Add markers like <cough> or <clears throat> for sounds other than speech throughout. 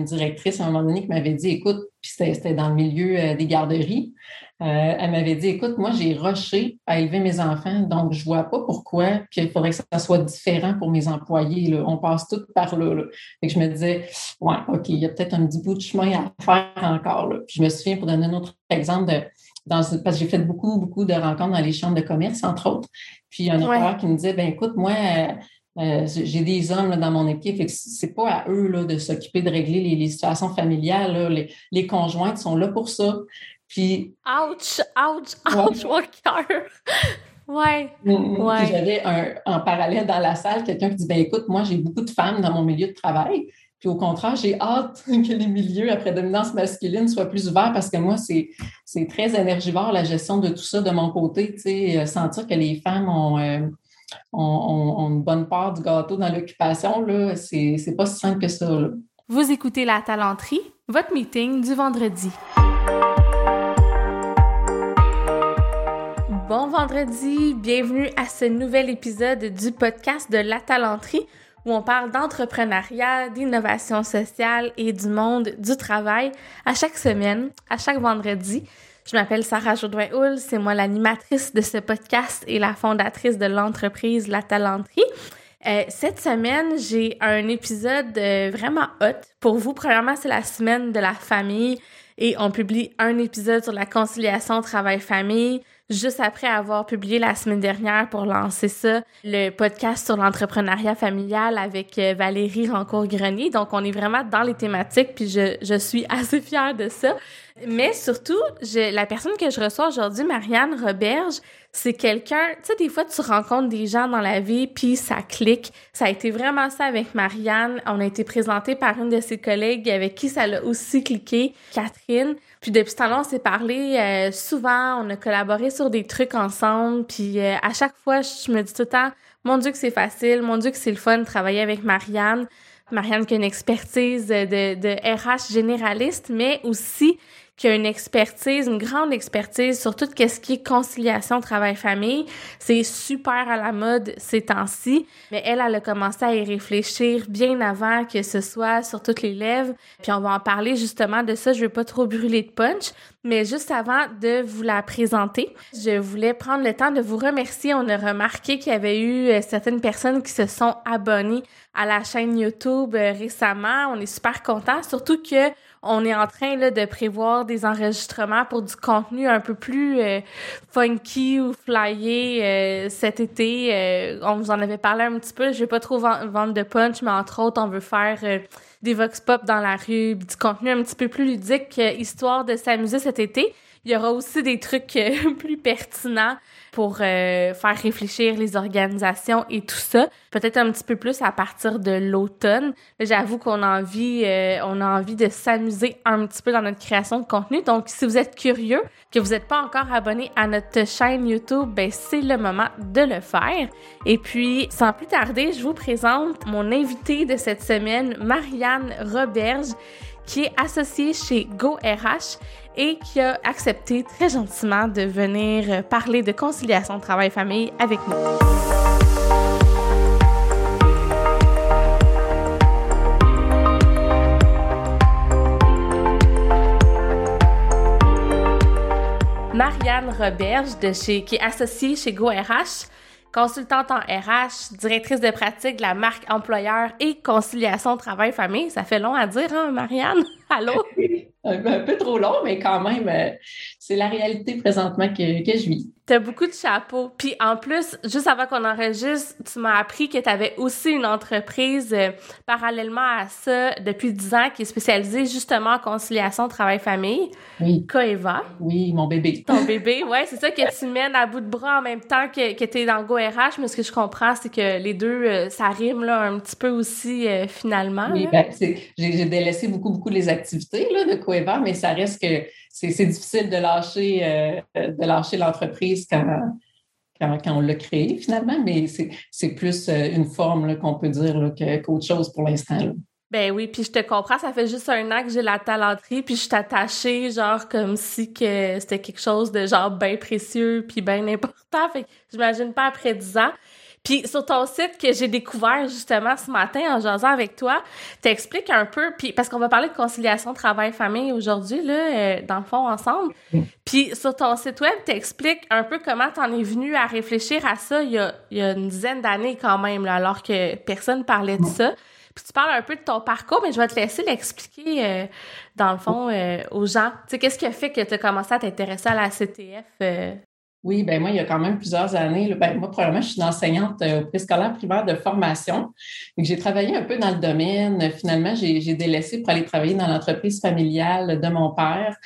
une directrice à un moment donné qui m'avait dit, écoute, puis c'était dans le milieu euh, des garderies, euh, elle m'avait dit, écoute, moi, j'ai rushé à élever mes enfants, donc je vois pas pourquoi qu'il faudrait que ça soit différent pour mes employés. On passe tout par là. Et je me disais, ouais, OK, il y a peut-être un petit bout de chemin à faire encore. je me souviens, pour donner un autre exemple, de, dans, parce que j'ai fait beaucoup, beaucoup de rencontres dans les chambres de commerce, entre autres. Puis il y a un ouais. qui me disait, ben écoute, moi, euh, j'ai des hommes dans mon équipe, c'est pas à eux là, de s'occuper de régler les, situations familiales. Les, les, conjointes sont là pour ça. Puis. Ouch, ouch, ouch, mon cœur! <laughs> Ouais. Ouais. J'avais en parallèle dans la salle quelqu'un qui dit ben écoute, moi j'ai beaucoup de femmes dans mon milieu de travail. Puis au contraire, j'ai hâte <laughs> que les milieux à prédominance masculine soient plus ouverts parce que moi, c'est, c'est très énergivore la gestion de tout ça de mon côté. Tu sais, euh, sentir que les femmes ont, euh, ont, une bonne part du gâteau dans l'occupation, là, c'est, c'est pas si simple que ça. Vous écoutez La Talenterie, votre meeting du vendredi. Bon vendredi, bienvenue à ce nouvel épisode du podcast de La Talenterie où on parle d'entrepreneuriat, d'innovation sociale et du monde du travail à chaque semaine, à chaque vendredi. Je m'appelle Sarah Jodoin-Houl, c'est moi l'animatrice de ce podcast et la fondatrice de l'entreprise La Talenterie. Euh, cette semaine, j'ai un épisode euh, vraiment hot pour vous. Premièrement, c'est la semaine de la famille et on publie un épisode sur la conciliation travail-famille juste après avoir publié la semaine dernière pour lancer ça, le podcast sur l'entrepreneuriat familial avec euh, Valérie Rancourt-Grenier. Donc, on est vraiment dans les thématiques, puis je, je suis <laughs> assez fière de ça. Mais surtout, je, la personne que je reçois aujourd'hui, Marianne Roberge, c'est quelqu'un, tu sais, des fois, tu rencontres des gens dans la vie, puis ça clique. Ça a été vraiment ça avec Marianne. On a été présenté par une de ses collègues avec qui ça l'a aussi cliqué, Catherine. Puis depuis ce temps-là, on s'est parlé euh, souvent, on a collaboré sur des trucs ensemble, puis euh, à chaque fois, je me dis tout le temps, mon Dieu que c'est facile, mon Dieu que c'est le fun de travailler avec Marianne. Marianne qui a une expertise de, de RH généraliste, mais aussi qui a une expertise, une grande expertise sur tout ce qui est conciliation travail-famille. C'est super à la mode ces temps-ci, mais elle, elle a commencé à y réfléchir bien avant que ce soit sur toutes les lèvres. Puis on va en parler justement de ça. Je vais pas trop brûler de punch, mais juste avant de vous la présenter, je voulais prendre le temps de vous remercier. On a remarqué qu'il y avait eu euh, certaines personnes qui se sont abonnées à la chaîne YouTube euh, récemment. On est super contents, surtout que on est en train de prévoir des enregistrements pour du contenu un peu plus euh, funky ou flyé euh, cet été. Euh, on vous en avait parlé un petit peu. Je vais pas trop vendre de punch, mais entre autres, on veut faire des vox pop dans la rue, du contenu un petit peu plus ludique, histoire de s'amuser cet été. Il y aura aussi des trucs <laughs> plus pertinents pour euh, faire réfléchir les organisations et tout ça. Peut-être un petit peu plus à partir de l'automne. J'avoue qu'on a envie, euh, on a envie de s'amuser un petit peu dans notre création de contenu. Donc, si vous êtes curieux, que vous n'êtes pas encore abonné à notre chaîne YouTube, ben c'est le moment de le faire. Et puis, sans plus tarder, je vous présente mon invité de cette semaine, Marianne Roberge qui est associée chez GoRH et qui a accepté très gentiment de venir parler de conciliation travail-famille avec nous. Marianne Roberge, de chez, qui est associée chez GoRH, consultante en RH, directrice de pratique de la marque employeur et conciliation travail-famille. Ça fait long à dire, hein, Marianne? <laughs> Allô? un, peu trop long, mais quand même, euh, c'est la réalité présentement que, que je vis. T'as beaucoup de chapeaux. Puis en plus, juste avant qu'on enregistre, tu m'as appris que tu avais aussi une entreprise euh, parallèlement à ça depuis 10 ans qui est spécialisée justement en conciliation travail-famille. Oui. Coeva. Oui, mon bébé. Ton bébé, ouais, c'est ça que tu mènes à bout de bras en même temps que, que tu es dans le GoRH, mais ce que je comprends, c'est que les deux, euh, ça rime là, un petit peu aussi finalement. Oui, ben, j'ai délaissé beaucoup, beaucoup les activités là, de Coeva, mais ça reste que c'est difficile de lâcher, euh, de lâcher l'entreprise quand, quand, on l'a créée finalement, mais c'est plus euh, une forme qu'on peut dire qu'autre chose pour l'instant. Ben oui, puis je te comprends, ça fait juste un an que j'ai la talenterie, puis je suis attachée, genre comme si que c'était quelque chose de genre bien précieux puis bien important. Fait que j'imagine pas après dix ans. Puis sur ton site que j'ai découvert justement ce matin en jasant avec toi, t'expliques un peu, puis parce qu'on va parler de conciliation travail-famille aujourd'hui, là, euh, dans le fond, ensemble. Puis sur ton site web, t'expliques un peu comment t'en es venu à réfléchir à ça il y a, il y a une dizaine d'années quand même, là, alors que personne parlait de ça. Puis tu parles un peu de ton parcours, mais je vais te laisser l'expliquer, euh, dans le fond, euh, aux gens. Tu sais, qu'est-ce qui a fait que tu as commencé à t'intéresser à la CTF euh, oui, ben moi, il y a quand même plusieurs années. ben, moi, probablement, je suis une enseignante euh, au préscolaire primaire de formation. J'ai travaillé un peu dans le domaine. Finalement, j'ai délaissé pour aller travailler dans l'entreprise familiale de mon père,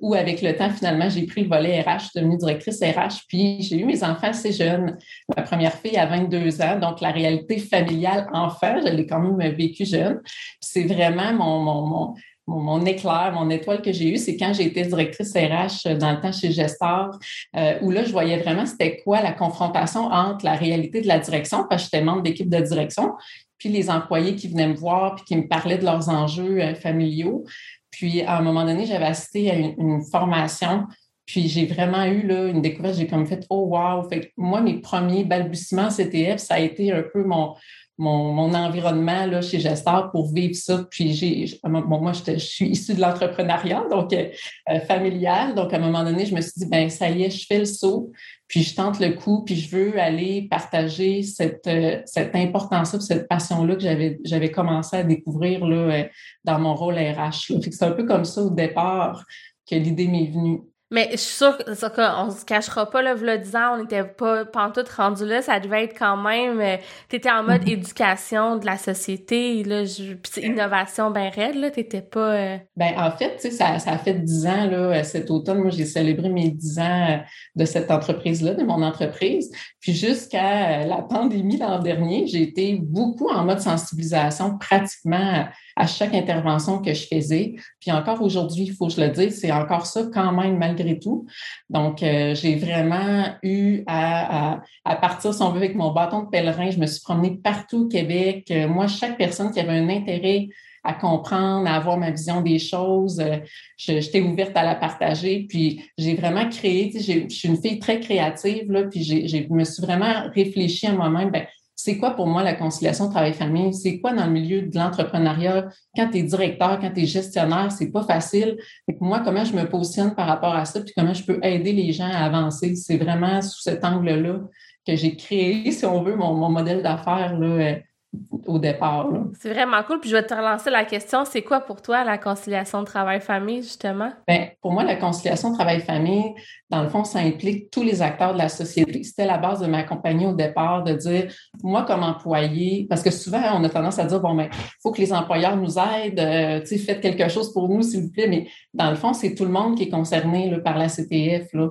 où avec le temps, finalement, j'ai pris le volet RH, je suis devenue directrice RH. Puis j'ai eu mes enfants assez jeunes. Ma première fille a 22 ans, donc la réalité familiale enfant, je l'ai quand même vécue jeune. C'est vraiment mon, mon, mon mon, éclair, mon étoile que j'ai eue, c'est quand j'ai été directrice RH euh, dans le temps chez Gestor, euh, où là, je voyais vraiment c'était quoi la confrontation entre la réalité de la direction, parce que j'étais membre d'équipe de direction, puis les employés qui venaient me voir, puis qui me parlaient de leurs enjeux euh, familiaux. Puis, à un moment donné, j'avais assisté à une, formation puis j'ai vraiment eu là, une découverte, j'ai comme fait Oh wow! Fait que moi, mes premiers balbutiements CTF, ça a été un peu mon, mon, environnement là, chez Gestor pour vivre ça. Puis j'ai, moi, je, suis issue de l'entrepreneuriat, donc euh, euh, familial. Donc, à un moment donné, je me suis dit, ben ça y est, je fais le saut, puis je tente le coup, puis je veux aller partager cette, euh, cette importance-là, cette passion-là que j'avais, j'avais commencé à découvrir là, dans mon rôle RH. C'est un peu comme ça au départ que l'idée m'est venue. Mais je suis sûre qu'on se cachera pas, là, v'là 10 ans, on n'était pas pantoute rendu là. Ça devait être quand même... Euh, t'étais en mode <laughs> éducation de la société, là, innovation ben raide, là. T'étais pas... Euh, ben, en fait, tu sais, ça, ça a fait 10 ans, là, euh, cet automne. Moi, j'ai célébré mes 10 ans de cette entreprise-là, de mon entreprise. Puis jusqu'à la pandémie l'an dernier, j'ai été beaucoup en mode sensibilisation, pratiquement à chaque intervention que je faisais. Puis encore aujourd'hui, il faut que je le dise, c'est encore ça quand même malgré tout. Donc, euh, j'ai vraiment eu à, à, partir, si on veut, avec mon bâton de pèlerin, je me suis promenée partout au Québec. Euh, moi, chaque personne qui avait un intérêt à comprendre, à avoir ma vision des choses. Euh, j'étais ouverte à la partager. Puis j'ai vraiment créé, je suis une fille très créative, là, puis je me suis vraiment réfléchi à moi-même, ben, c'est quoi pour moi la conciliation travail-famille? C'est quoi dans le milieu de l'entrepreneuriat? Quand tu es directeur, quand tu es gestionnaire, c'est pas facile. moi, comment je me positionne par rapport à ça, puis comment je peux aider les gens à avancer? C'est vraiment sous cet angle-là que j'ai créé, <laughs> si on veut, mon, mon modèle d'affaires là, au départ. C'est vraiment cool. Puis je vais te relancer la question. C'est quoi pour toi la conciliation travail-famille, justement? Bien, pour moi, la conciliation travail-famille, dans le fond, ça implique tous les acteurs de la société. C'était la base de ma compagnie au départ, de dire, moi, comme employé, parce que souvent, on a tendance à dire, bon, mais ben, il faut que les employeurs nous aident, euh, tu sais, faites quelque chose pour nous, s'il vous plaît. Mais dans le fond, c'est tout le monde qui est concerné là, par la CTF. Euh,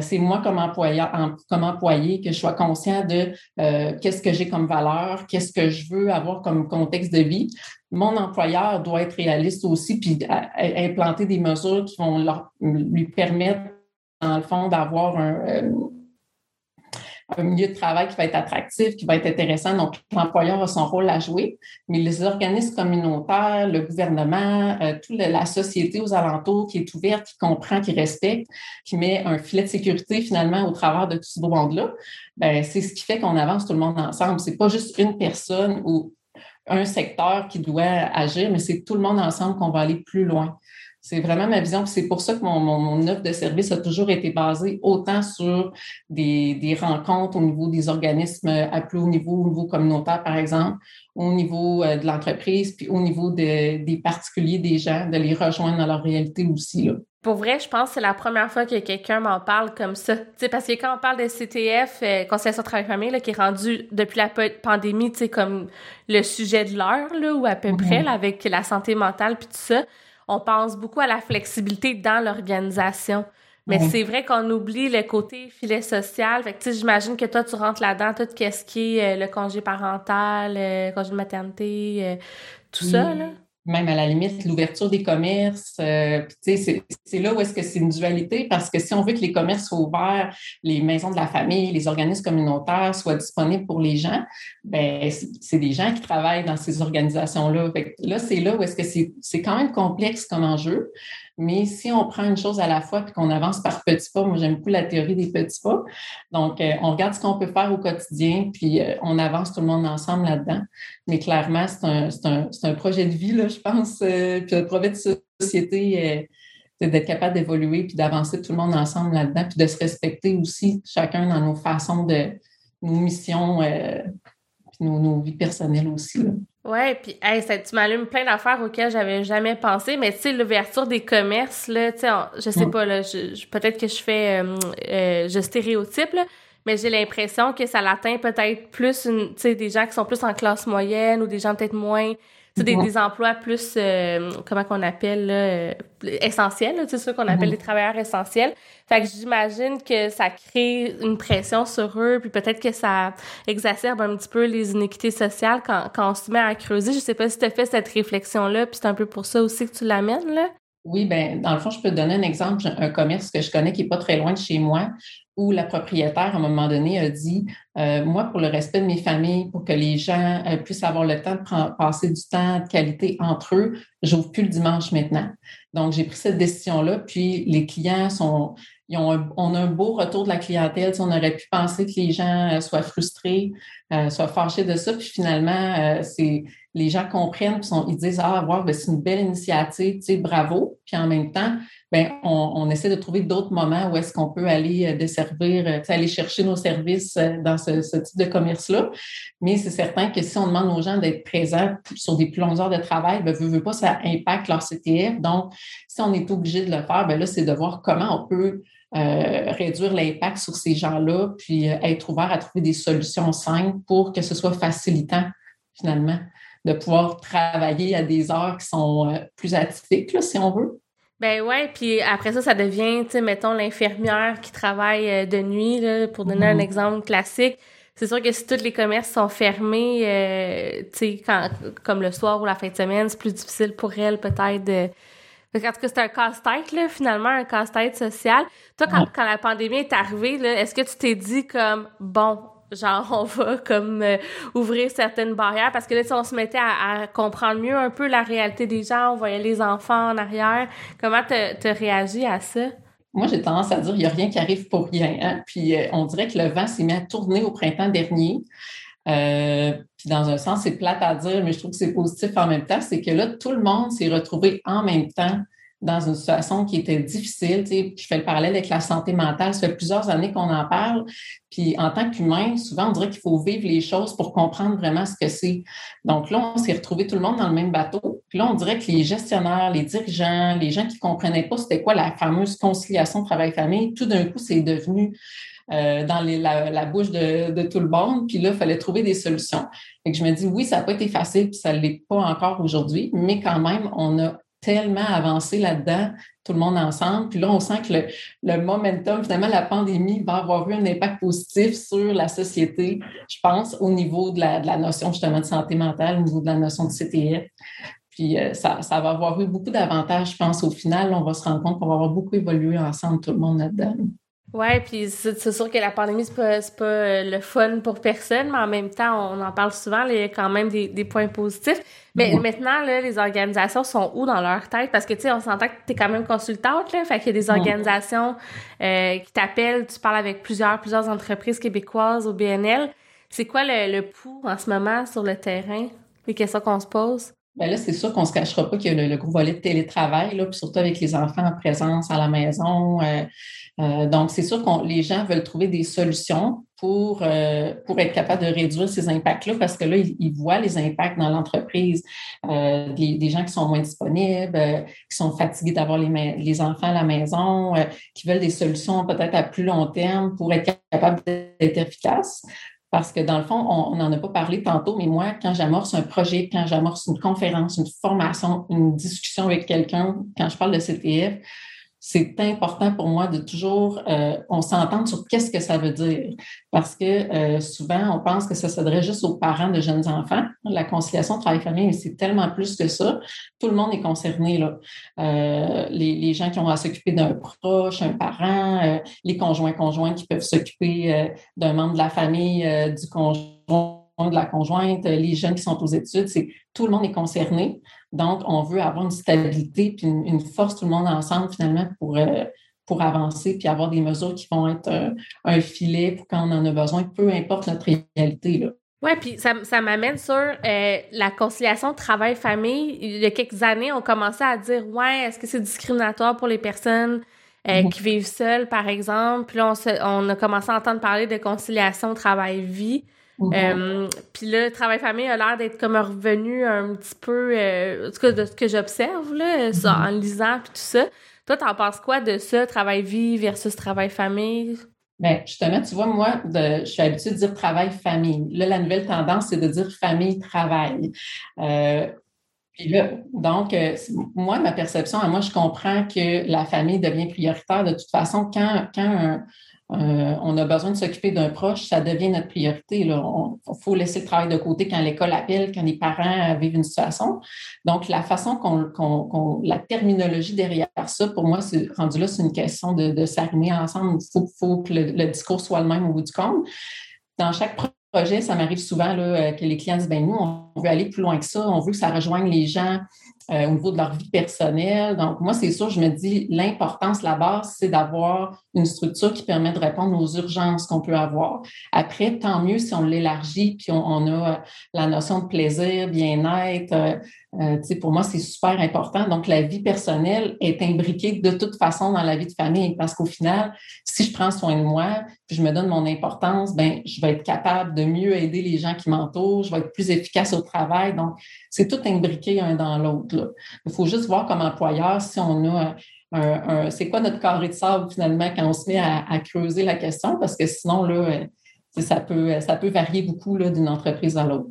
c'est moi, comme employeur, comme employé, que je sois conscient de euh, qu'est-ce que j'ai comme valeur, qu'est-ce que je veux avoir comme contexte de vie. Mon employeur doit être réaliste aussi, puis implanter des mesures qui vont leur, lui permettre, dans le fond, d'avoir un, euh, un milieu de travail qui va être attractif, qui va être intéressant. Donc, l'employeur a son rôle à jouer, mais les organismes communautaires, le gouvernement, euh, toute la société aux alentours qui est ouverte, qui comprend, qui respecte, qui met un filet de sécurité finalement au travers de tout ce monde-là, ben, c'est ce qui fait qu'on avance tout le monde ensemble. C'est pas juste une personne ou un secteur qui doit agir, mais c'est tout le monde ensemble qu'on va aller plus loin. C'est vraiment ma vision. C'est pour ça que mon, mon, offre de service a toujours été basée autant sur des, des rencontres au niveau des organismes à plus haut niveau, au niveau communautaire, par exemple, au niveau euh, de l'entreprise, puis au niveau de, des particuliers, des gens, de les rejoindre dans leur réalité aussi. Là. Pour vrai, je pense que c'est la première fois que quelqu'un m'en parle comme ça. sais, parce que quand on parle de CTF, euh, Conseil sur travail famille, là, qui est rendu depuis la pandémie, tu sais, comme le sujet de l'heure, là, ou à peu près, mm-hmm. là, avec la santé mentale puis tout ça on pense beaucoup à la flexibilité dans l'organisation. Mais c'est vrai qu'on oublie le côté filet social. Fait que, j'imagine que toi, tu rentres là-dedans, tout ce qui est euh, le congé parental, le congé de maternité, euh, tout ça, là même à la limite l'ouverture des commerces. Euh, c'est là où est-ce que c'est une dualité parce que si on veut que les commerces soient ouverts, les maisons de la famille, les organismes communautaires soient disponibles pour les gens, ben c'est des gens qui travaillent dans ces organisations-là. Là, c'est là où est-ce que c'est quand même complexe comme enjeu. Mais si on prend une chose à la fois et qu'on avance par petits pas, moi j'aime beaucoup la théorie des petits pas. Donc, euh, on regarde ce qu'on peut faire au quotidien, puis euh, on avance tout le monde ensemble là-dedans. Mais clairement, c'est un, un, un, projet de vie, là, je pense, euh, puis un projet de société c'est d'être capable d'évoluer puis d'avancer tout le monde ensemble là-dedans, puis de se respecter aussi chacun dans nos façons de nos missions, puis nos, nos, vies personnelles aussi. Là. Ouais, puis hey, ça, tu m'allumes plein d'affaires auxquelles j'avais jamais pensé, mais tu sais l'ouverture des commerces là, tu sais, je sais pas là, je, peut-être que je fais euh, euh, je stéréotype là, mais j'ai l'impression que ça l'atteint peut-être plus une, tu sais des gens qui sont plus en classe moyenne ou des gens peut-être moins des, des, emplois plus, euh, comment qu'on appelle, là, euh, essentiels, c'est ça qu'on appelle les travailleurs essentiels. Fait que j'imagine que ça crée une pression sur eux, puis peut-être que ça exacerbe un petit peu les inéquités sociales quand, quand on se met à creuser. Je sais pas si tu as fait cette réflexion-là, puis c'est un peu pour ça aussi que tu l'amènes, là. Oui, ben dans le fond, je peux te donner un exemple, un commerce que je connais qui est pas très loin de chez moi, où la propriétaire, à un moment donné, a dit euh, Moi, pour le respect de mes familles, pour que les gens euh, puissent avoir le temps de passer du temps de qualité entre eux, j'ouvre plus le dimanche maintenant. Donc, j'ai pris cette décision-là, puis les clients sont. Ils ont on a un beau retour de la clientèle. on aurait pu penser que les gens euh, soient frustrés, soient fâchés de ça, puis finalement, c'est les gens comprennent, puis ils disent Ah, wow, ben, c'est une belle initiative, tu sais, bravo. Puis en même temps, ben, on, essaie de trouver d'autres moments où est-ce qu'on peut aller euh, desservir, euh, aller chercher nos services euh, dans ce, type de commerce-là. Mais c'est certain que si on demande aux gens d'être présents sur des plus longues heures de travail, ben, veut, veut pas, ça impacte leur CTF. Donc, si on est obligé de le faire, ben là, c'est de voir comment on peut réduire l'impact sur ces gens-là, puis être ouvert à trouver des solutions simples pour que ce soit facilitant, finalement, de pouvoir travailler à des heures qui sont plus atypiques, là, si on veut. Ben ouais, puis après ça, ça devient, tu sais, mettons l'infirmière qui travaille euh, de nuit, là, pour donner un mhm. exemple classique. C'est sûr que si tous les commerces sont fermés, euh, tu sais, comme le soir ou la fin de semaine, c'est plus difficile pour elle peut-être de... En tout cas, c'est un casse-tête, là, finalement, un casse-tête social. Toi, quand, quand la pandémie est arrivée, là, est-ce que tu t'es dit comme, bon, genre on va comme euh, ouvrir certaines barrières parce que là on se mettait à, comprendre mieux un peu la réalité des gens, on voyait les enfants en arrière. Comment tu réagi à ça? Moi, j'ai tendance à dire qu'il n'y a rien qui arrive pour rien. Hein. Puis euh, on dirait que le vent s'est mis à tourner au printemps dernier. Euh, puis dans un sens, c'est plate à dire, mais je trouve que c'est positif en même temps. C'est que là, tout le monde s'est retrouvé en même temps dans une situation qui était difficile. Tu sais, je fais le parallèle avec la santé mentale. Ça fait plusieurs années qu'on en parle. Puis en tant qu'humain, souvent, on dirait qu'il faut vivre les choses pour comprendre vraiment ce que c'est. Donc là, on s'est retrouvé tout le monde dans le même bateau. Puis là, on dirait que les gestionnaires, les dirigeants, les gens qui comprenaient pas c'était quoi la fameuse conciliation travail-famille, tout d'un coup, c'est devenu euh, dans la, bouche de, tout le monde. Puis là, il fallait trouver des solutions. Et je me dis, oui, ça n'a pas été facile, puis ça ne l'est pas encore aujourd'hui, mais quand même, on a tellement avancé là-dedans, tout le monde ensemble. Puis là, on sent que le, le, momentum, finalement, la pandémie va avoir eu un impact positif sur la société, je pense, au niveau de la, de la notion justement de santé mentale, au niveau de la notion de CTF. Puis euh, ça, ça, va avoir eu beaucoup d'avantages, je pense. Au final, on va se rendre compte qu'on va avoir beaucoup évolué ensemble, tout le monde là-dedans. Ouais, puis c'est sûr que la pandémie, c'est pas, pas euh, le fun pour personne, mais en même temps, on en parle souvent, il y a quand même des, des points positifs. Mais maintenant, là, les organisations sont où dans leur tête? Parce que, tu sais, on s'entend que tu es quand même consultante, là, fait qu'il y a des organisations euh, qui t'appellent, tu parles avec plusieurs, plusieurs entreprises québécoises au BNL. C'est quoi le, le pouls en ce moment sur le terrain? Les questions qu'on se pose? Bien là, c'est sûr qu'on ne se cachera pas qu'il y a le, gros volet de télétravail, là, puis surtout avec les enfants en présence à la maison. Euh, euh, donc, c'est sûr que les gens veulent trouver des solutions pour, euh, pour être capables de réduire ces impacts-là, parce que là, ils, voient les impacts dans l'entreprise, des, gens qui sont moins disponibles, qui sont fatigués d'avoir les, les enfants à la maison, qui veulent des solutions peut-être à plus long terme pour être capables d'être efficaces. Parce que dans le fond, on n'en a pas parlé tantôt, mais moi, quand j'amorce un projet, quand j'amorce une conférence, une formation, une discussion avec quelqu'un, quand je parle de CTF, c'est important pour moi de toujours, euh, on s'entende sur qu'est-ce que ça veut dire. Parce que euh, souvent, on pense que ça s'adresse juste aux parents de jeunes enfants. La conciliation travail-famille, c'est tellement plus que ça. Tout le monde est concerné. Là. Euh, les, les, gens qui ont à s'occuper d'un proche, un parent, les conjoints conjoints qui peuvent s'occuper d'un membre de la famille du conjoint de la conjointe, les jeunes qui sont aux études, c'est tout le monde est concerné. Donc, on veut avoir une stabilité puis une, force tout le monde ensemble finalement pour, euh, pour avancer puis avoir des mesures qui vont être un, filet pour quand on en a besoin, peu importe notre réalité. Là. Oui, puis ça, ça m'amène sur euh, la conciliation travail-famille. Il y a quelques années, on commençait à dire Ouais, est-ce que c'est discriminatoire pour les personnes euh, mhm. qui vivent seules, par exemple? Puis là, on, a commencé à entendre parler de conciliation travail-vie. Mhm. Euh, puis là, travail-famille a l'air d'être comme revenu un petit peu, en tout cas de ce que j'observe, là, mhm. en lisant, puis tout ça. Toi, t'en penses quoi de ça, travail-vie versus travail-famille? Bien, justement, tu vois, moi, je suis habituée de dire travail-famille. Là, la nouvelle tendance, c'est de dire famille-travail. Euh, puis là, donc, euh, moi, ma perception, moi, je comprends que la famille devient prioritaire de toute façon quand, quand un, euh, on a besoin de s'occuper d'un proche, ça devient notre priorité. Il faut laisser le travail de côté quand l'école appelle, quand les parents vivent une situation. Donc, la façon qu'on, la terminologie derrière ça, pour moi, c'est rendu là, c'est une question de, s'arrimer ensemble. Il faut, que le, discours soit le même au bout du compte. Dans chaque projet, ça m'arrive souvent euh, que les clients disent ben nous, on veut aller plus loin que ça, on veut que ça rejoigne les gens euh, au niveau de leur vie personnelle. Donc, moi, c'est sûr, je me dis, l'importance, la base, c'est d'avoir une structure qui permet de répondre aux urgences qu'on peut avoir. Après, tant mieux si on l'élargit, puis on, a la notion de plaisir, bien-être, euh, euh, pour moi, c'est super important. Donc, la vie personnelle est imbriquée de toute façon dans la vie de famille parce qu'au final, si je prends soin de moi, puis je me donne mon importance, ben, je vais être capable de mieux aider les gens qui m'entourent, je vais être plus efficace au travail. Donc, c'est tout imbriqué un dans l'autre. Il faut juste voir comme employeur si on a un, c'est quoi notre carré de sable finalement quand on se met à, creuser la question parce que sinon, là, euh, ça peut, ça peut varier beaucoup d'une entreprise à l'autre.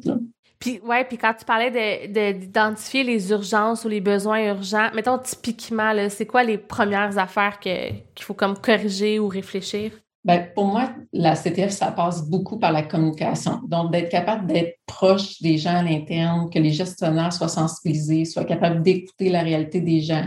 Puis, ouais, puis quand tu parlais d'identifier les urgences ou les besoins urgents, mettons typiquement, c'est quoi les premières affaires qu'il faut comme corriger ou réfléchir? Bien, pour moi, la CTF, ça passe beaucoup par la communication. Donc, d'être capable d'être proche des gens à l'interne, que les gestionnaires soient sensibilisés, soient capables d'écouter la réalité des gens.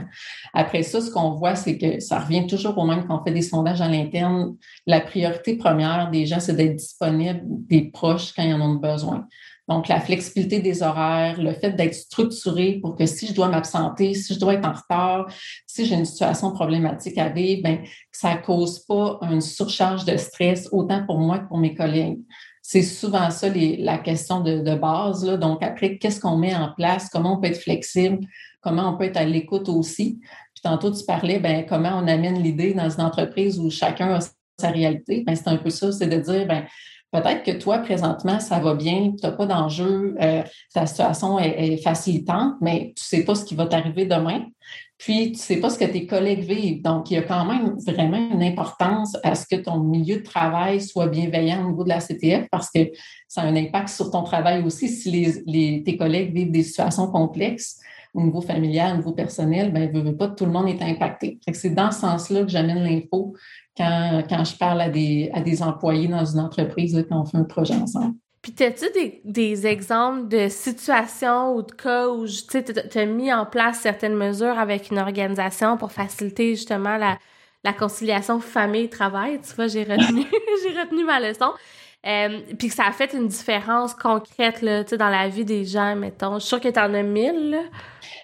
Après ça, ce qu'on voit, c'est que ça revient toujours au même quand on fait des sondages à l'interne. La priorité première des gens, c'est d'être disponible, des proches quand ils en ont besoin. Donc, la flexibilité des horaires, le fait d'être structuré pour que si je dois m'absenter, si je dois être en retard, si j'ai une situation problématique à vivre, ben, ça cause pas une surcharge de stress autant pour moi que pour mes collègues. C'est souvent ça la question de, base. Là. Donc, après, qu'est-ce qu'on met en place? Comment on peut être flexible? Comment on peut être à l'écoute aussi? Puis tantôt, tu parlais, ben, comment on amène l'idée dans une entreprise où chacun a sa réalité. Ben, c'est un peu ça, c'est de dire, ben, Peut-être que toi, présentement, ça va bien, tu n'as pas d'enjeu, euh, ta situation est, facilitante, mais tu ne sais pas ce qui va t'arriver demain. Puis, tu ne sais pas ce que tes collègues vivent. Donc, il y a quand même vraiment une importance à ce que ton milieu de travail soit bienveillant au niveau de la CTF parce que ça a un impact sur ton travail aussi. Si les, tes collègues vivent des situations complexes au niveau familial, au niveau personnel, ben, veut, pas, tout le monde est impacté. C'est dans ce sens-là que j'amène l'info quand, quand, je parle à des, à des employés dans une entreprise quand on fait un projet ensemble. Puis, as-tu des, des, exemples de situations ou de cas où tu as mis en place certaines mesures avec une organisation pour faciliter justement la, la conciliation famille-travail? Tu vois, j'ai retenu, <laughs> j'ai retenu ma leçon. Euh, puis que ça a fait une différence concrète là, dans la vie des gens, mettons. Je suis sûre que tu en as mille.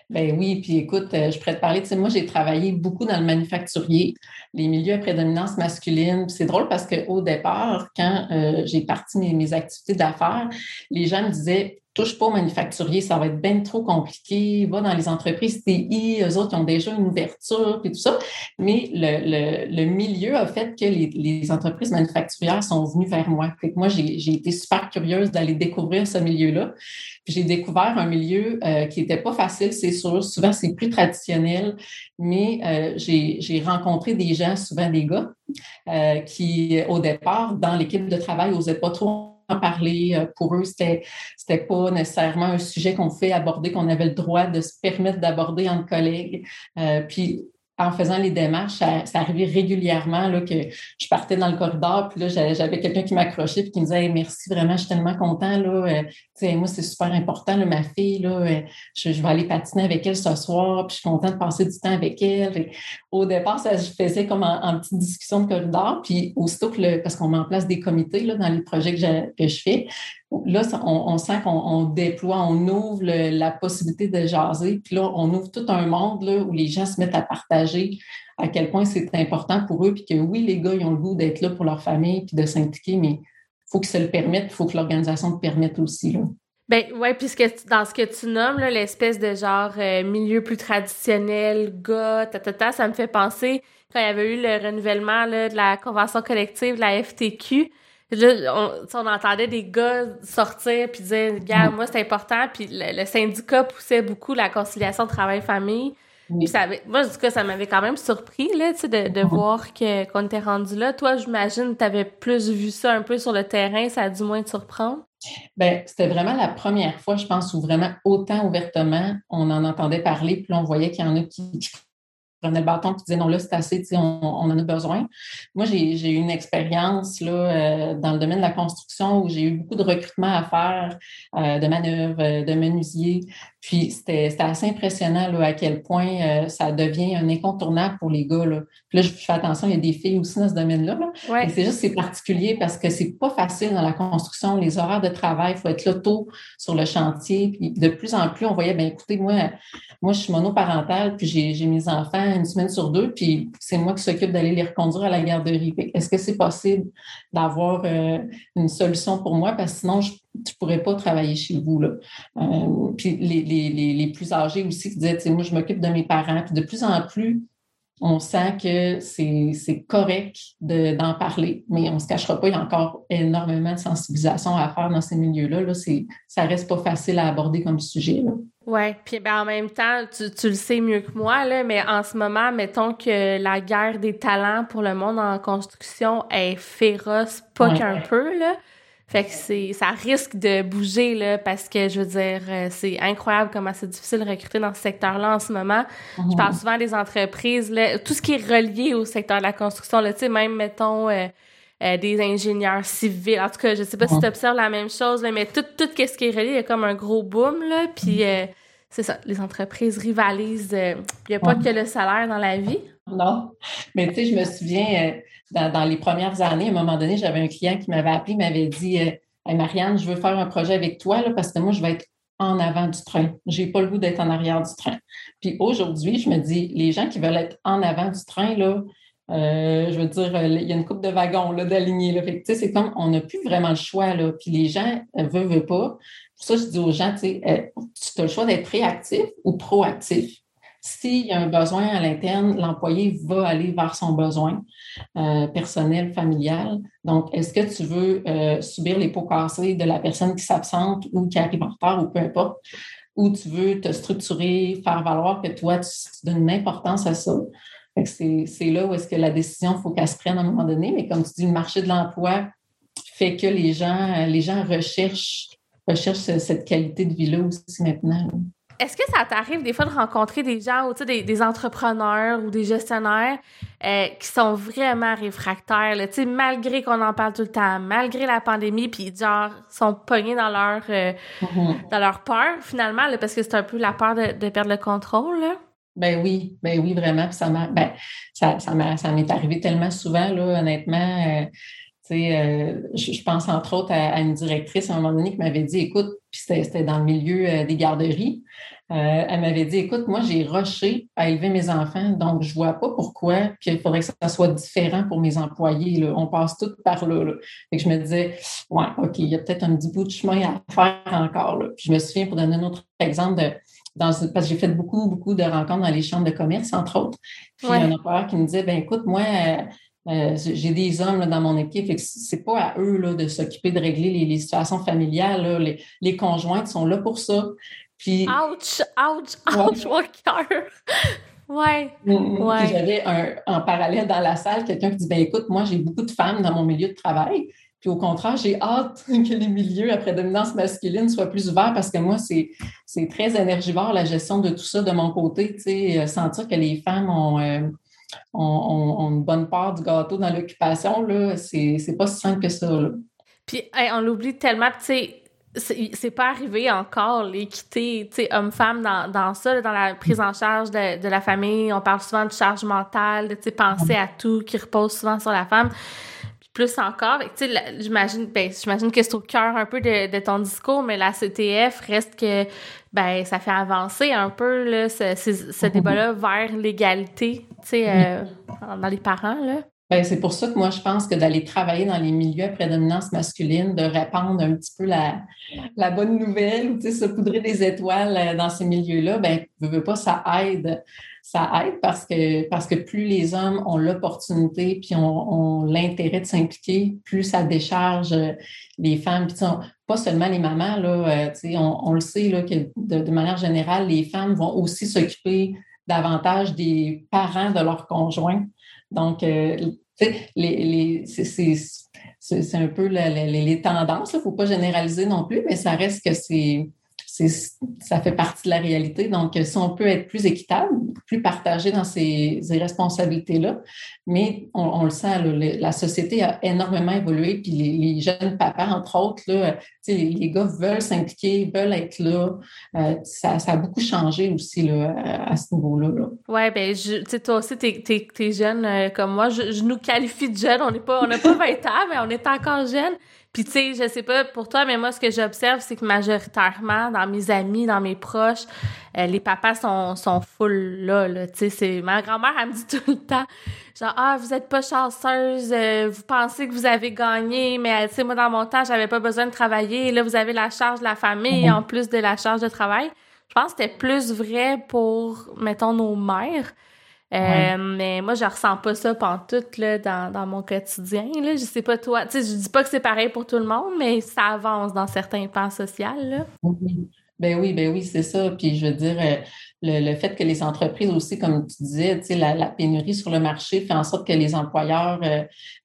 Ben oui, puis écoute, euh, je pourrais te parler, moi, j'ai travaillé beaucoup dans le manufacturier, les milieux à prédominance masculine. C'est drôle parce qu'au départ, quand euh, j'ai parti mes activités d'affaires, les gens me disaient touche pas au manufacturier, ça va être bien trop compliqué, va dans les entreprises TI, eux autres ont déjà une ouverture et tout ça. Mais le, le, milieu a fait que les, les, entreprises manufacturières sont venues vers moi. Fait que moi, j'ai été super curieuse d'aller découvrir ce milieu-là. J'ai découvert un milieu euh, qui n'était pas facile, c'est sûr. Souvent, c'est plus traditionnel, mais euh, j'ai rencontré des gens, souvent des gars, euh, qui, au départ, dans l'équipe de travail, n'osaient pas trop parler. Euh, pour eux, c'était c'était pas nécessairement un sujet qu'on fait aborder, qu'on avait le droit de se permettre d'aborder entre collègues. Euh, puis en faisant les démarches, ça, arrivait régulièrement là, que je partais dans le corridor, puis là, j'avais quelqu'un qui m'accrochait puis qui me disait merci, vraiment, je suis tellement content. Là, euh, moi, c'est super important, là, ma fille, là, euh, je, vais aller patiner avec elle ce soir, puis je suis contente de passer du temps avec elle. au départ, ça se faisait comme en, petite discussion de corridor, puis aussitôt que parce qu'on met en place des comités là, dans les projets que je fais, là, on, sent qu'on déploie, on ouvre la possibilité de jaser, puis là, on ouvre tout un monde où les gens se mettent à partager à quel point c'est important pour eux, puis que oui, les gars, ils ont le goût d'être là pour leur famille, puis de s'impliquer, mais il faut qu'ils se le permettent, il faut que l'organisation le permette aussi. Là. Ben ouais, puisque dans ce que tu nommes, l'espèce de genre euh, milieu plus traditionnel, gars, ta, ça me fait penser quand il y avait eu le renouvellement de la convention collective de la FTQ. Là, on, entendait des gars sortir puis dire, regarde, moi c'est important, puis le, syndicat poussait beaucoup la conciliation travail-famille. Puis ça moi, en tout cas, ça m'avait quand même surpris là, de, de voir que qu'on était rendu là. Toi, j'imagine, tu avais plus vu ça un peu sur le terrain, ça a dû moins te surprendre. Bien, c'était vraiment la première fois, je pense, où vraiment autant ouvertement on en entendait parler, puis on voyait qu'il y en a qui, prenait le bâton qui disait non, là, c'est assez, on, on, en a besoin. Moi, j'ai eu une expérience là, euh, dans le domaine de la construction où j'ai eu beaucoup de recrutement à faire, euh, de manœuvres, euh, de menuisiers. Puis c'était assez impressionnant là, à quel point ça devient un incontournable pour les gars. Là. Puis là, je fais attention, il y a des filles aussi dans ce domaine-là. Là. C'est juste c'est particulier parce que c'est pas facile dans la construction. Les horaires de travail, il faut être là tôt sur le chantier. Puis de plus en plus, on voyait, ben écoutez, moi, moi, je suis monoparentale, puis j'ai mes enfants une semaine sur deux, puis c'est moi qui s'occupe d'aller les reconduire à la garderie. Est-ce que c'est possible d'avoir euh, une solution pour moi? Parce que sinon, je ne pourrais pas travailler chez vous. Là. Euh, puis les, les, les, plus âgés aussi qui disaient, moi, je m'occupe de mes parents. Puis de plus en plus, on sent que c'est correct d'en parler, mais on ne se cachera pas, il y a encore énormément de sensibilisation à faire dans ces milieux-là. Là, ça reste pas facile à aborder comme sujet. Oui, puis ben, en même temps, tu, tu, le sais mieux que moi, là, mais en ce moment, mettons que la guerre des talents pour le monde en construction est féroce, pas qu'un peu, là. Fait que c'est, ça risque de bouger, là, parce que, je veux dire, euh, c'est incroyable comment c'est difficile de recruter dans ce secteur-là en ce moment. Je parle souvent des entreprises, là, tout ce qui est relié au secteur de la construction, là, tu sais, même, mettons, euh, euh, des ingénieurs civils. En tout cas, je sais pas si tu observes la même chose, mais tout, tout ce qui est relié, il y a comme un gros boom, là. Puis, euh, c'est ça, les entreprises rivalisent. Euh, il n'y a pas que le salaire dans la vie. Non. Mais tu sais, je me souviens, dans, les premières années, à un moment donné, j'avais un client qui m'avait appelé, m'avait dit Marianne, je veux faire un projet avec toi, là, parce que moi, je vais être en avant du train. J'ai pas le goût d'être en arrière du train. Puis aujourd'hui, je me dis, les gens qui veulent être en avant du train, là, euh, je veux dire, euh, il y a une coupe de wagons d'alignés. C'est comme on n'a plus vraiment le choix. Là. Puis les gens ne euh, veulent, veulent pas. Pour ça, je dis aux gens, tu as le choix d'être réactif ou proactif. S'il y a un besoin à l'interne, l'employé va aller vers son besoin personnel, familial. Donc, est-ce que tu veux subir les pots cassés de la personne qui s'absente ou qui arrive en retard ou peu importe, ou tu veux te structurer, faire valoir que toi, tu donnes une importance à ça? C'est là où est-ce que la décision, il faut qu'elle se prenne à un moment donné. Mais comme tu dis, le marché de l'emploi fait que les gens, les gens recherchent, recherchent cette qualité de vie-là aussi maintenant. Est-ce que ça t'arrive des fois de rencontrer des gens ou des, des entrepreneurs ou des gestionnaires euh, qui sont vraiment réfractaires, là, malgré qu'on en parle tout le temps, malgré la pandémie, puis genre sont pognés dans leur euh, mm-hmm. dans leur peur finalement, parce que c'est un peu la peur de, de perdre le contrôle. Là? Ben oui, ben oui, vraiment. ça m'a, ben, ça, ça, m'est arrivé tellement souvent, là, honnêtement. Euh, euh, je, pense entre autres à, une directrice à un moment donné qui m'avait dit, écoute, puis c'était dans le milieu euh, des garderies, elle m'avait dit, écoute, moi j'ai rushé à élever mes enfants, donc je vois pas pourquoi qu'il faudrait que ça soit différent pour mes employés. On passe tout par là. là. je me disais, ouais, OK, il y a peut-être un petit bout de chemin à faire encore. Puis je me souviens, pour donner un autre exemple de parce que j'ai fait beaucoup, beaucoup de rencontres dans les chambres de commerce, entre autres. Puis il y a un employeur qui me disait, ben écoute, moi, euh, euh, j'ai des hommes dans mon équipe, et c'est pas à eux là, de s'occuper de régler les, situations familiales. Les, les, conjointes sont là pour ça. Puis, ouch, ouch, ouch, mon cœur. Ouais. Ouais. J'avais en parallèle dans la salle quelqu'un qui dit ben écoute, moi j'ai beaucoup de femmes dans mon milieu de travail. Puis au contraire, j'ai hâte <laughs> que les milieux après dominance masculine soient plus ouverts parce que moi, c'est, c'est très énergivore la gestion de tout ça de mon côté. Sais, euh, sentir que les femmes euh, ont, ont, une bonne part du gâteau dans l'occupation, là, c'est, c'est pas si simple que ça. Là. Puis on l'oublie tellement, tu sais, c'est pas arrivé encore l'équité homme-femme dans, dans ça, dans la prise en charge de, de, la famille. On parle souvent de charge mentale, de penser à tout qui repose souvent sur la femme plus encore. Tu sais, j'imagine, ben, j'imagine que c'est au cœur un peu de, ton discours, mais la CTF reste que, ben, ça fait avancer un peu, là, ce, ce, <laughs> débat-là vers l'égalité, tu sais, euh, dans les parents, là. Ben, c'est pour ça que moi, je pense que d'aller travailler dans les milieux à prédominance masculine, de répandre un petit peu la, la bonne nouvelle, ou se poudrer des étoiles euh, dans ces milieux-là, ben, ne veux pas, ça aide. Ça aide parce que, parce que plus les hommes ont l'opportunité puis ont, l'intérêt de s'impliquer, plus ça décharge euh, les femmes. Puis, pas seulement les mamans, là, euh, on, on, le sait là, que de, manière générale, les femmes vont aussi s'occuper davantage des parents de leurs conjoints. Donc, les, c'est un peu les, tendances. Il ne faut pas généraliser non plus, mais ça reste que c'est ça fait partie de la réalité. Donc, si on peut être plus équitable, plus partagé dans ces, responsabilités-là, mais on, le sent, la société a énormément évolué, puis les, jeunes papas, entre autres, les, gars veulent s'impliquer, veulent être là. Euh, ça, a beaucoup changé aussi à ce niveau-là. Oui, bien, toi aussi, tu es, jeune euh, comme moi. Je, nous qualifie de jeune. On n'a pas, 20 ans, mais on est encore jeune. Puis tu sais, je sais pas pour toi, mais moi, ce que j'observe, c'est que majoritairement, dans mes amis, dans mes proches, euh, les papas sont, sont full là, là. Tu sais, c'est... Ma grand-mère, elle me dit <laughs> tout le temps, genre, ah, vous êtes pas chanceuse, euh, vous pensez que vous avez gagné, mais tu sais, moi, dans mon temps, j'avais pas besoin de travailler. Là, vous avez la charge de la famille mhm. en plus de la charge de travail. Je pense que c'était plus vrai pour, mettons, nos mères. Euh, mais moi, je ressens pas ça pantoute là, dans, dans mon quotidien. Là. Je sais pas toi. Tu sais, je dis pas que c'est pareil pour tout le monde, mais ça avance dans certains pans sociaux. Là. Ben oui, ben oui, c'est ça. Puis je veux dire, euh, le, fait que les entreprises aussi, comme tu disais, tu sais, la, pénurie sur le marché fait en sorte que les employeurs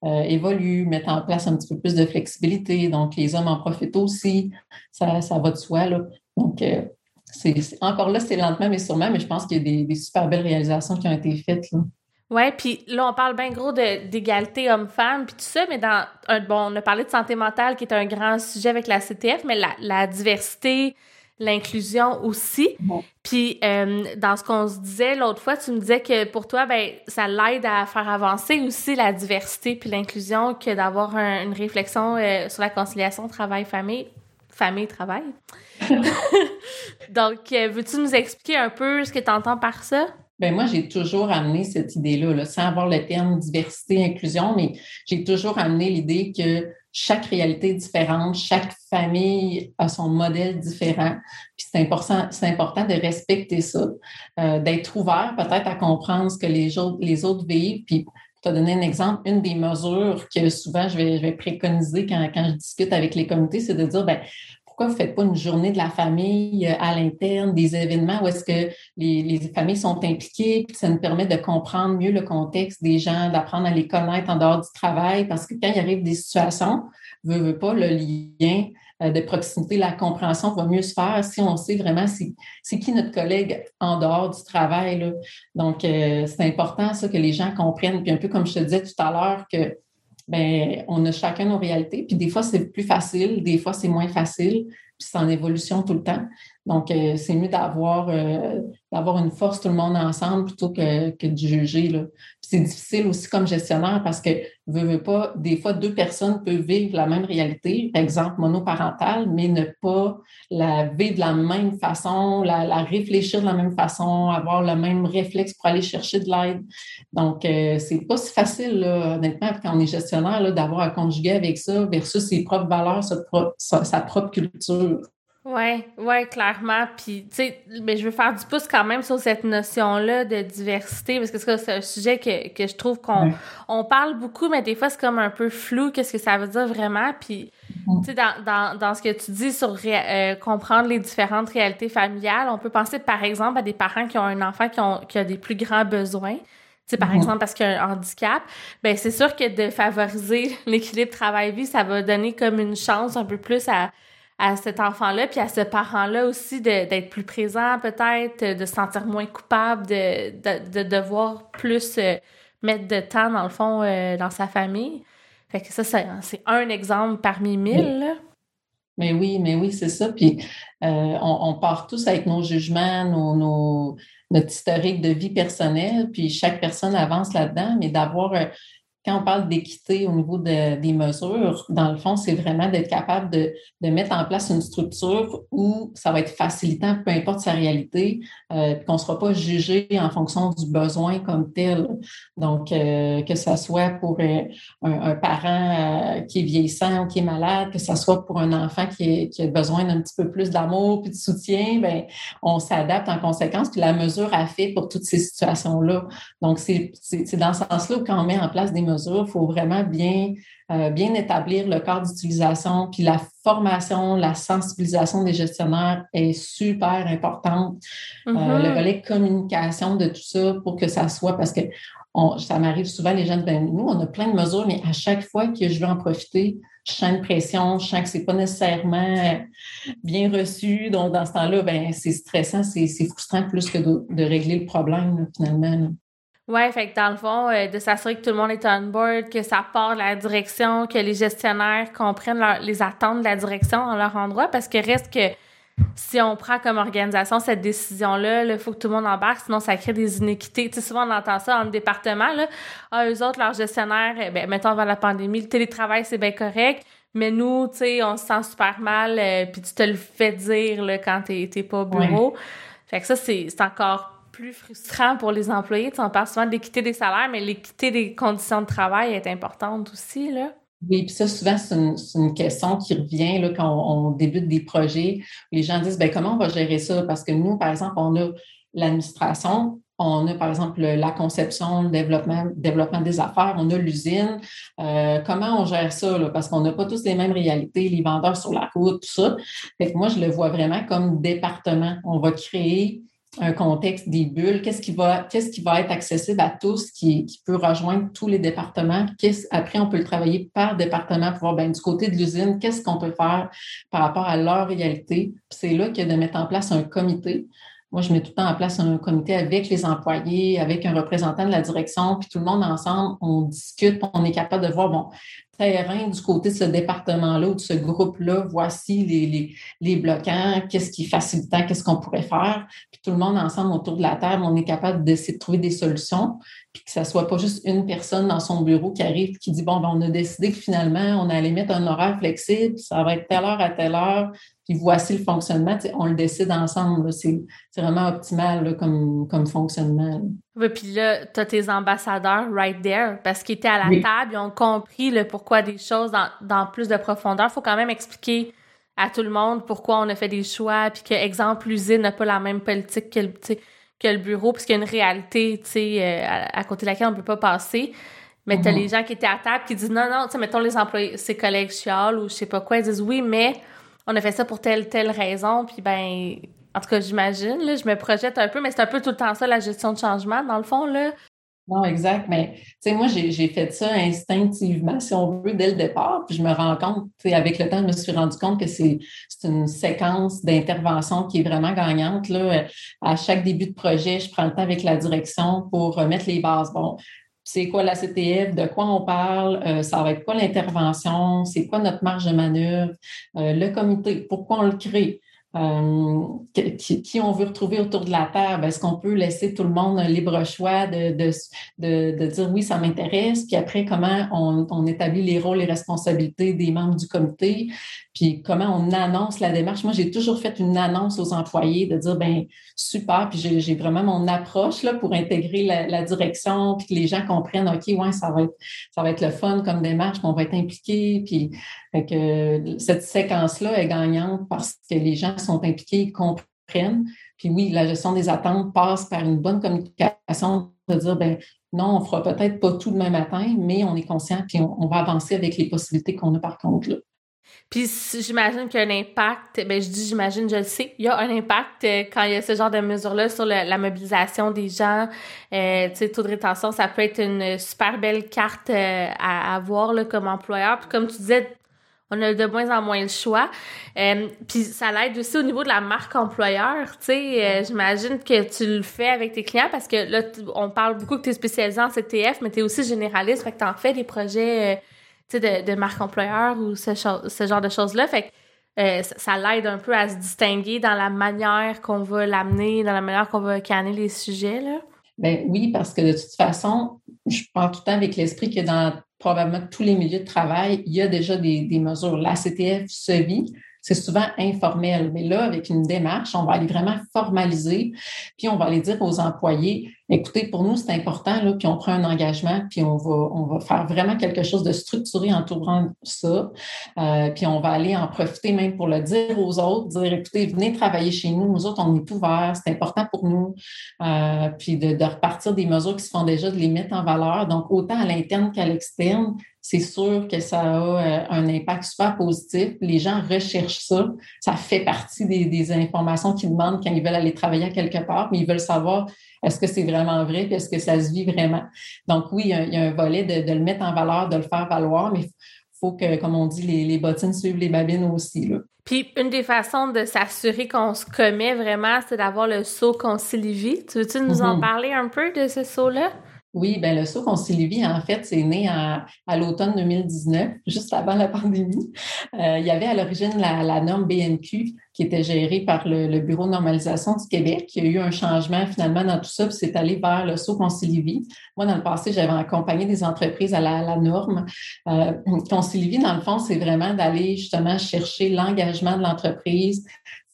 euh, évoluent, mettent en place un petit peu plus de flexibilité. Donc, les hommes en profitent aussi. Ça, ça va de soi. Là. Donc, c'est, encore là, c'est lentement, mais sûrement, mais je pense qu'il y a des, super belles réalisations qui ont été faites. Là. Oui, puis là, on parle bien gros d'égalité homme-femme, puis tout ça, mais dans un, bon, on a parlé de santé mentale qui est un grand sujet avec la CTF, mais la, diversité, l'inclusion aussi. Puis euh, dans ce qu'on se disait l'autre fois, tu me disais que pour toi, ben ça l'aide à faire avancer aussi la diversité puis l'inclusion que d'avoir une réflexion euh, sur la conciliation travail-famille, famille-travail. <laughs> Donc, euh, veux-tu nous expliquer un peu ce que tu entends par ça? Bien, moi, j'ai toujours amené cette idée-là, sans avoir le terme diversité, inclusion, mais j'ai toujours amené l'idée que chaque réalité est différente, chaque famille a son modèle différent. Puis c'est important, c'est important de respecter ça, euh, d'être ouvert peut-être à comprendre ce que les autres, les autres vivent. Puis donné un exemple, une des mesures que souvent je vais, préconiser quand, je discute avec les comités, c'est de dire, ben pourquoi vous ne faites pas une journée de la famille euh, à l'interne, des événements où est-ce que les, familles sont impliquées, puis ça nous permet de comprendre mieux le contexte des gens, d'apprendre à les connaître en dehors du travail, parce que quand il arrive des situations, veut, veut pas, le lien de proximité, la compréhension va mieux se faire si on sait vraiment c'est qui notre collègue en dehors du travail. Donc, euh, c'est important ça que les gens comprennent. Puis un peu comme je te disais tout à l'heure, que ben on a chacun nos réalités. Puis des fois, c'est plus facile, des fois, c'est moins facile. Puis c'est en évolution tout le temps. Donc, euh, c'est mieux d'avoir euh, une force tout le monde ensemble plutôt que, de juger. C'est difficile aussi comme gestionnaire parce que, veux, veux pas, des fois, deux personnes peuvent vivre la même réalité, par exemple monoparentale, mais ne pas la vivre de la même façon, la, réfléchir de la même façon, avoir le même réflexe pour aller chercher de l'aide. Donc, euh, c'est pas si facile, là, honnêtement, quand on est gestionnaire, d'avoir à conjuguer avec ça versus ses propres valeurs, sa propre culture. Oui, ouais, clairement. Puis, tu sais, mais je veux faire du pouce quand même sur cette notion-là de diversité, parce que c'est un sujet que, que je trouve qu'on on parle beaucoup, mais des fois, c'est comme un peu flou, qu'est-ce que ça veut dire vraiment. Puis, tu sais, dans, dans, dans, ce que tu dis sur euh, comprendre les différentes réalités familiales, on peut penser, par exemple, à des parents qui ont un enfant qui, ont, qui a des plus grands besoins. Tu sais, par exemple, parce qu'il y a un handicap, ben c'est sûr que de favoriser <laughs> l'équilibre travail-vie, ça va donner comme une chance un peu plus à à cet enfant-là, puis à ce parent-là aussi d'être plus présent peut-être, de se sentir moins coupable, de, de, de devoir plus euh, mettre de temps dans le fond euh, dans sa famille. Fait que ça, c'est un exemple parmi mille. Mais oui, mais oui, c'est ça. Puis euh, on, on, part tous avec nos jugements, nos, nos, notre historique de vie personnelle, puis chaque personne avance là-dedans, mais d'avoir quand on parle d'équité au niveau des mesures, dans le fond, c'est vraiment d'être capable de, mettre en place une structure où ça va être facilitant, peu importe sa réalité, euh, qu'on ne sera pas jugé en fonction du besoin comme tel. Donc, euh, que ce soit pour euh, un, parent qui est vieillissant ou qui est malade, que ce soit pour un enfant qui, a besoin d'un petit peu plus d'amour puis de soutien, ben, on s'adapte en conséquence. Puis la mesure a fait pour toutes ces situations-là. Donc, c'est dans ce sens-là quand on met en place des mesures il faut vraiment bien, euh, bien établir le cadre d'utilisation. Puis la formation, la sensibilisation des gestionnaires est super importante. Euh, mm-hmm. le volet communication de tout ça pour que ça soit, parce que ça m'arrive souvent, les gens, ben, nous, on a plein de mesures, mais à chaque fois que je veux en profiter, je sens une pression, je sens que c'est pas nécessairement bien reçu. Donc, dans ce temps-là, ben, c'est stressant, c'est frustrant plus que de, régler le problème, finalement. Ouais, fait que dans le fond, euh, de s'assurer que tout le monde est on board, que ça part de la direction, que les gestionnaires comprennent les attentes de la direction en leur endroit, parce que reste que si on prend comme organisation cette décision-là, il faut que tout le monde embarque, sinon ça crée des inéquités. Tu sais, souvent on entend ça en département, là. Ah, eux autres, leurs gestionnaires, eh ben, mettons avant la pandémie, le télétravail, c'est bien correct, mais nous, tu sais, on se sent super mal, euh, puis tu te le fais dire là, quand t'es pas au bureau. Fait que ça, c'est encore plus frustrant pour les employés. Tu on parle souvent de des salaires, mais l'équité des conditions de travail est importante aussi, là. Oui, puis ça, souvent, c'est une, question qui revient là, quand on, débute des projets. Les gens disent, ben comment on va gérer ça? Parce que nous, par exemple, on a l'administration, on a, par exemple, la conception, le développement, développement des affaires, on a l'usine. Euh, comment on gère ça? Parce qu'on n'a pas tous les mêmes réalités, les vendeurs sur la route, tout ça. Fait moi, je le vois vraiment comme département. On va créer un contexte des bulles, qu'est-ce qui va, qu'est-ce qui va être accessible à tous, qui, qui peut rejoindre tous les départements? Après, on peut le travailler par département pour voir ben, du côté de l'usine, qu'est-ce qu'on peut faire par rapport à leur réalité? C'est là a de mettre en place un comité. Moi, je mets tout le temps en place un comité avec les employés, avec un représentant de la direction, puis tout le monde ensemble, on discute, on est capable de voir, bon, terrain du côté de ce département-là ou de ce groupe-là, voici les, les, les bloquants, qu'est-ce qui est facilitant, qu'est-ce qu'on pourrait faire. Puis tout le monde ensemble autour de la table, on est capable d'essayer de trouver des solutions, puis que ça soit pas juste une personne dans son bureau qui arrive qui dit, bon, ben, on a décidé que finalement, on allait mettre un horaire flexible, ça va être telle heure à telle heure, puis voici le fonctionnement. on le décide ensemble. C'est vraiment optimal comme, comme fonctionnement. Oui, puis là, tu as tes ambassadeurs right there parce qu'ils étaient à la table, ils ont compris le pourquoi des choses dans, plus de profondeur. Il faut quand même expliquer à tout le monde pourquoi on a fait des choix, puis que, exemple, l'usine n'a pas la même politique que le, que le bureau, puisqu'il y a une réalité euh, à, à, côté de laquelle on ne peut pas passer. Mais tu as mm-hmm. les gens qui étaient à table qui disent non, non, tu sais, mettons les employés, ses collègues chialent ou je sais pas quoi, ils disent oui, mais on a fait ça pour telle, telle raison, puis ben, en tout cas, j'imagine, là, je me projette un peu, mais c'est un peu tout le temps ça, la gestion de changement, dans le fond, là. Non, exact. Mais, tu sais, moi, j'ai fait ça instinctivement, si on veut, dès le départ. Puis je me rends compte, avec le temps, je me suis rendu compte que c'est une séquence d'intervention qui est vraiment gagnante. Là. À chaque début de projet, je prends le temps avec la direction pour remettre les bases. Bon, c'est quoi la CTF, de quoi on parle, euh, ça va être quoi l'intervention, c'est quoi notre marge de manœuvre, euh, le comité, pourquoi on le crée? Euh, qui, on veut retrouver autour de la table? Est-ce qu'on peut laisser tout le monde un libre choix de, de, dire oui, ça m'intéresse? Puis après, comment on, établit les rôles et responsabilités des membres du comité? Puis comment on annonce la démarche. Moi, j'ai toujours fait une annonce aux employés de dire, ben super, puis j'ai vraiment mon approche là, pour intégrer la, direction, puis que les gens comprennent, OK, ouais, ça va être, ça va être le fun comme démarche, qu'on va être impliqué. Puis que cette séquence-là est gagnante parce que les gens sont impliqués, comprennent. Puis oui, la gestion des attentes passe par une bonne communication de dire, ben non, on fera peut-être pas tout demain matin, mais on est conscient, puis on, on va avancer avec les possibilités qu'on a par contre là. Puis j'imagine qu'il y a un impact, ben je dis j'imagine, je le sais, il y a un impact euh, quand il y a ce genre de mesures-là sur la mobilisation des gens. Euh, tu sais, taux de rétention, ça peut être une super belle carte euh, à avoir là, comme employeur. Puis comme tu disais, on a de moins en moins le choix. Puis ça l'aide aussi au niveau de la marque employeur. Tu sais, j'imagine que tu le fais avec tes clients parce que là, on parle beaucoup que tu es spécialisé en CTF, mais tu es aussi généraliste, fait que tu en fais des projets de, marque employeur ou ce, genre de choses-là. Fait que euh, ça, l'aide un peu à se distinguer dans la manière qu'on va l'amener, dans la manière qu'on va canner les sujets. Là. Ben oui, parce que de toute façon, je parle tout le temps avec l'esprit que dans probablement tous les milieux de travail, il y a déjà des, des mesures. La CTF se vit, c'est souvent informel. Mais là, avec une démarche, on va aller vraiment formaliser, puis on va aller dire aux employés, écoutez, pour nous, c'est important, là, puis on prend un engagement, puis on va, on va faire vraiment quelque chose de structuré entourant ça. Euh, puis on va aller en profiter même pour le dire aux autres, dire, écoutez, venez travailler chez nous, nous autres, on est ouverts, c'est important pour nous. Euh, puis de, de repartir des mesures qui se font déjà, de les mettre en valeur. Donc, autant à l'interne qu'à l'externe, c'est sûr que ça a euh, un impact super positif. Les gens recherchent ça. Ça fait partie des, informations qu'ils demandent quand ils veulent aller travailler à quelque part, mais ils veulent savoir est-ce que c'est vraiment vrai, puis est-ce que ça se vit vraiment? Donc oui, il y a, un volet de, le mettre en valeur, de le faire valoir, mais il faut que, comme on dit, les, bottines suivent les babines aussi. Là. Puis une des façons de s'assurer qu'on se commet vraiment, c'est d'avoir le saut concilivie. Tu veux-tu nous en mm-hmm. parler un peu de ce saut-là? Oui, ben le saut concilivie, en fait, c'est né à, l'automne 2019, <laughs> juste avant la pandémie. Euh, il y avait à l'origine la, norme BNQ qui était gérée par le, Bureau de normalisation du Québec. Il y a eu un changement finalement dans tout ça, puis c'est allé vers le saut concilivie. Moi, dans le passé, j'avais accompagné des entreprises à la, norme. Euh, <clears throat> concilivie, dans le fond, c'est vraiment d'aller justement chercher l'engagement de l'entreprise,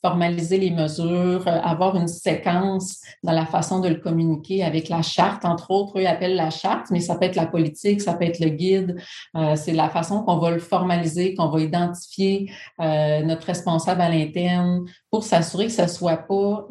formaliser les mesures, euh, avoir une séquence dans la façon de le communiquer avec la charte, entre autres, eux appellent la charte, mais ça peut être la politique, ça peut être le guide. Euh, c'est la façon qu'on va le formaliser, qu'on va identifier euh, notre responsable à l'interne pour s'assurer que ce soit pas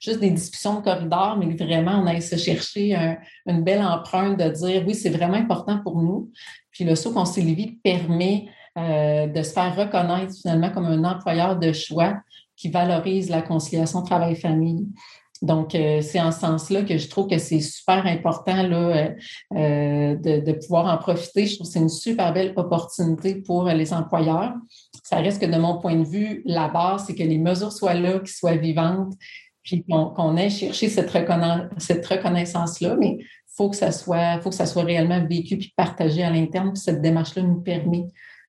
juste des discussions de corridor, mais vraiment on aille se chercher une belle empreinte de dire oui, c'est vraiment important pour nous. Puis le saut Concilivie permet de se faire reconnaître finalement comme un employeur de choix qui valorise la conciliation travail-famille. Donc, euh, c'est en ce sens-là que je trouve que c'est super important là, euh, euh, de, pouvoir en profiter. Je trouve que c'est une super belle opportunité pour les employeurs. Ça reste que de mon point de vue, la base, c'est que les mesures soient là, qu'elles soient vivantes, puis qu'on ait cherché cette, reconnaissance-là, mais faut que ça soit, faut que ça soit réellement vécu puis partagé à l'interne, cette démarche-là nous permet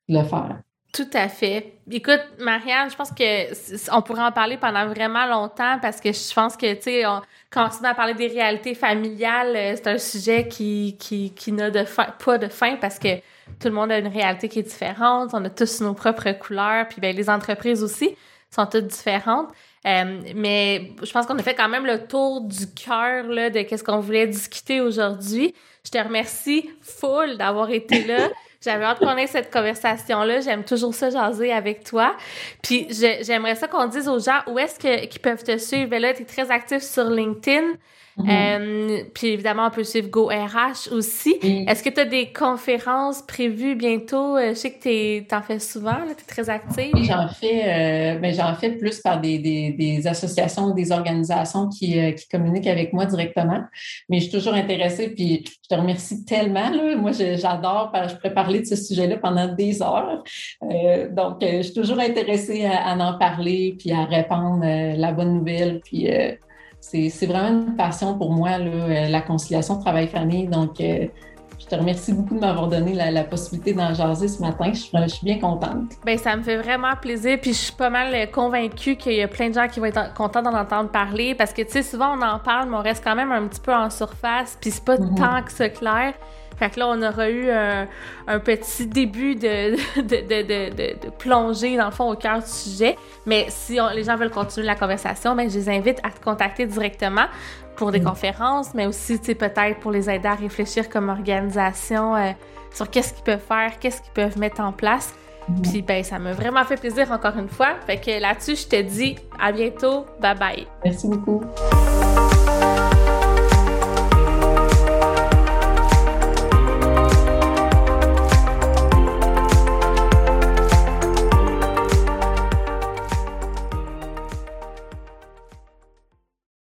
de le faire. Tout à fait. Écoute, Marianne, je pense que on pourrait en parler pendant vraiment longtemps parce que je pense que, tu sais, on continue à parler des réalités familiales. Euh, c'est un sujet qui, qui, qui n'a pas de fin parce que tout le monde a une réalité qui est différente. On a tous nos propres couleurs. Puis, ben, les entreprises aussi sont toutes différentes. Euh, mais je pense qu'on a fait quand même le tour du cœur de qu'est-ce qu'on voulait discuter aujourd'hui. Je te remercie full d'avoir été là. <laughs> J'avais hâte qu'on ait cette conversation-là. J'aime toujours ça jaser avec toi. Puis j'aimerais ça qu'on dise aux gens où est-ce qu'ils peuvent te suivre. Ben là, tu es très actif sur LinkedIn. Mhm. Euh, puis évidemment, on peut suivre GoRH aussi. Est-ce que tu as des conférences prévues bientôt? Euh, je sais que tu en fais souvent, tu es très active. J'en fais, euh, ben, j'en fais plus par des, des, des associations ou des organisations qui, qui, communiquent avec moi directement. Mais je suis toujours intéressée, puis je te remercie tellement. Là. Moi, j'adore, je pourrais parler de ce sujet-là pendant des heures. donc, je suis toujours intéressée à, à, en parler, puis à répondre la bonne nouvelle, puis c'est vraiment une passion pour moi, euh, la conciliation travail-famille. Donc, euh, je te remercie beaucoup de m'avoir donné la, possibilité d'en jaser ce matin. Je, je, suis bien contente. Bien, ça me fait vraiment plaisir. Puis je suis pas mal euh, convaincue qu'il y a plein de gens qui vont être contents d'en entendre parler parce que, tu sais, souvent on en parle, mais on reste quand même un petit peu en surface. Puis c'est pas mm-hmm. tant que c'est clair. Fait que là, on aura eu un, petit début <laughs> de, de, plongée, dans le fond, au cœur du sujet. Mais si les gens veulent continuer la conversation, ben, je les invite à te contacter directement pour des mm. conférences, mais aussi, peut-être pour les aider à réfléchir comme organisation euh, sur qu'est-ce qu'ils peuvent faire, qu'est-ce qu'ils peuvent mettre en place. Mm. Puis, ben, ça m'a vraiment fait plaisir encore une fois. Fait que là-dessus, je te dis à bientôt. Bye bye. Merci beaucoup.